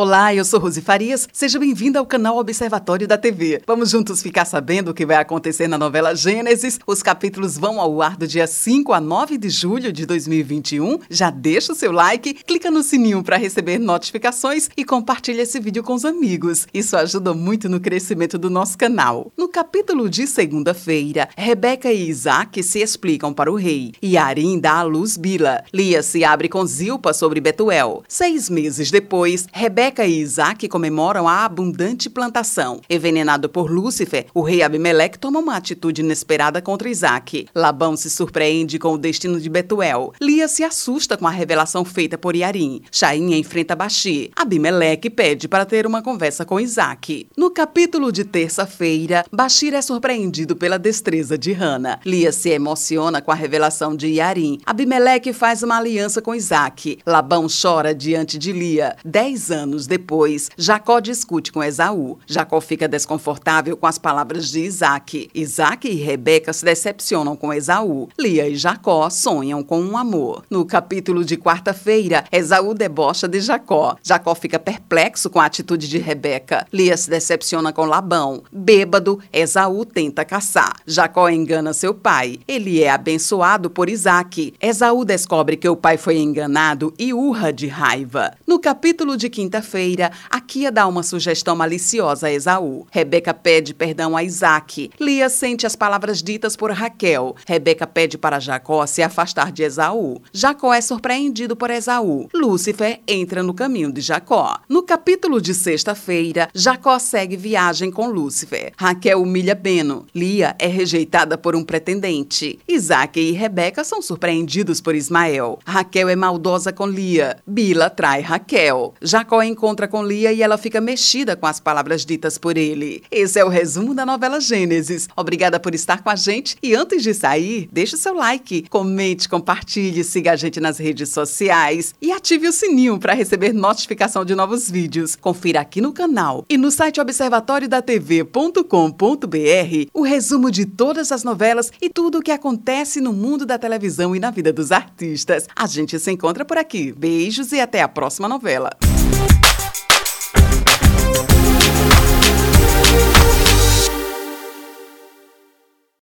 Olá, eu sou Rose Farias. Seja bem-vinda ao canal Observatório da TV. Vamos juntos ficar sabendo o que vai acontecer na novela Gênesis. Os capítulos vão ao ar do dia 5 a 9 de julho de 2021. Já deixa o seu like, clica no sininho para receber notificações e compartilha esse vídeo com os amigos. Isso ajuda muito no crescimento do nosso canal. No capítulo de segunda-feira, Rebeca e Isaac se explicam para o rei. E Arim dá à luz Bila. Lia se abre com Zilpa sobre Betuel. Seis meses depois, Rebeca Rebeca e Isaac comemoram a abundante plantação. Envenenado por Lúcifer, o rei Abimeleque toma uma atitude inesperada contra Isaac. Labão se surpreende com o destino de Betuel. Lia se assusta com a revelação feita por Yarim. Shain enfrenta Baxi. Abimeleque pede para ter uma conversa com Isaac. No capítulo de terça-feira, Bashir é surpreendido pela destreza de Hana. Lia se emociona com a revelação de Yarim. Abimeleque faz uma aliança com Isaac. Labão chora diante de Lia. Dez anos depois, Jacó discute com Esaú. Jacó fica desconfortável com as palavras de Isaac. Isaac e Rebeca se decepcionam com Esaú. Lia e Jacó sonham com um amor. No capítulo de quarta-feira, Esaú debocha de Jacó. Jacó fica perplexo com a atitude de Rebeca. Lia se decepciona com Labão. Bêbado, Esaú tenta caçar. Jacó engana seu pai. Ele é abençoado por Isaac. Esaú descobre que o pai foi enganado e urra de raiva. No capítulo de quinta feira Akia dá uma sugestão maliciosa a Esaú. Rebeca pede perdão a Isaac. Lia sente as palavras ditas por Raquel. Rebeca pede para Jacó se afastar de Esaú. Jacó é surpreendido por Esaú. Lúcifer entra no caminho de Jacó. No capítulo de sexta-feira, Jacó segue viagem com Lúcifer. Raquel humilha Beno. Lia é rejeitada por um pretendente. Isaac e Rebeca são surpreendidos por Ismael. Raquel é maldosa com Lia. Bila trai Raquel. Jacó encontra com Lia e ela fica mexida com as palavras ditas por ele. Esse é o resumo da novela Gênesis. Obrigada por estar com a gente e antes de sair, deixe o seu like, comente, compartilhe, siga a gente nas redes sociais e ative o sininho para receber notificação de novos vídeos. Confira aqui no canal e no site observatoriodatv.com.br o resumo de todas as novelas e tudo o que acontece no mundo da televisão e na vida dos artistas. A gente se encontra por aqui. Beijos e até a próxima novela.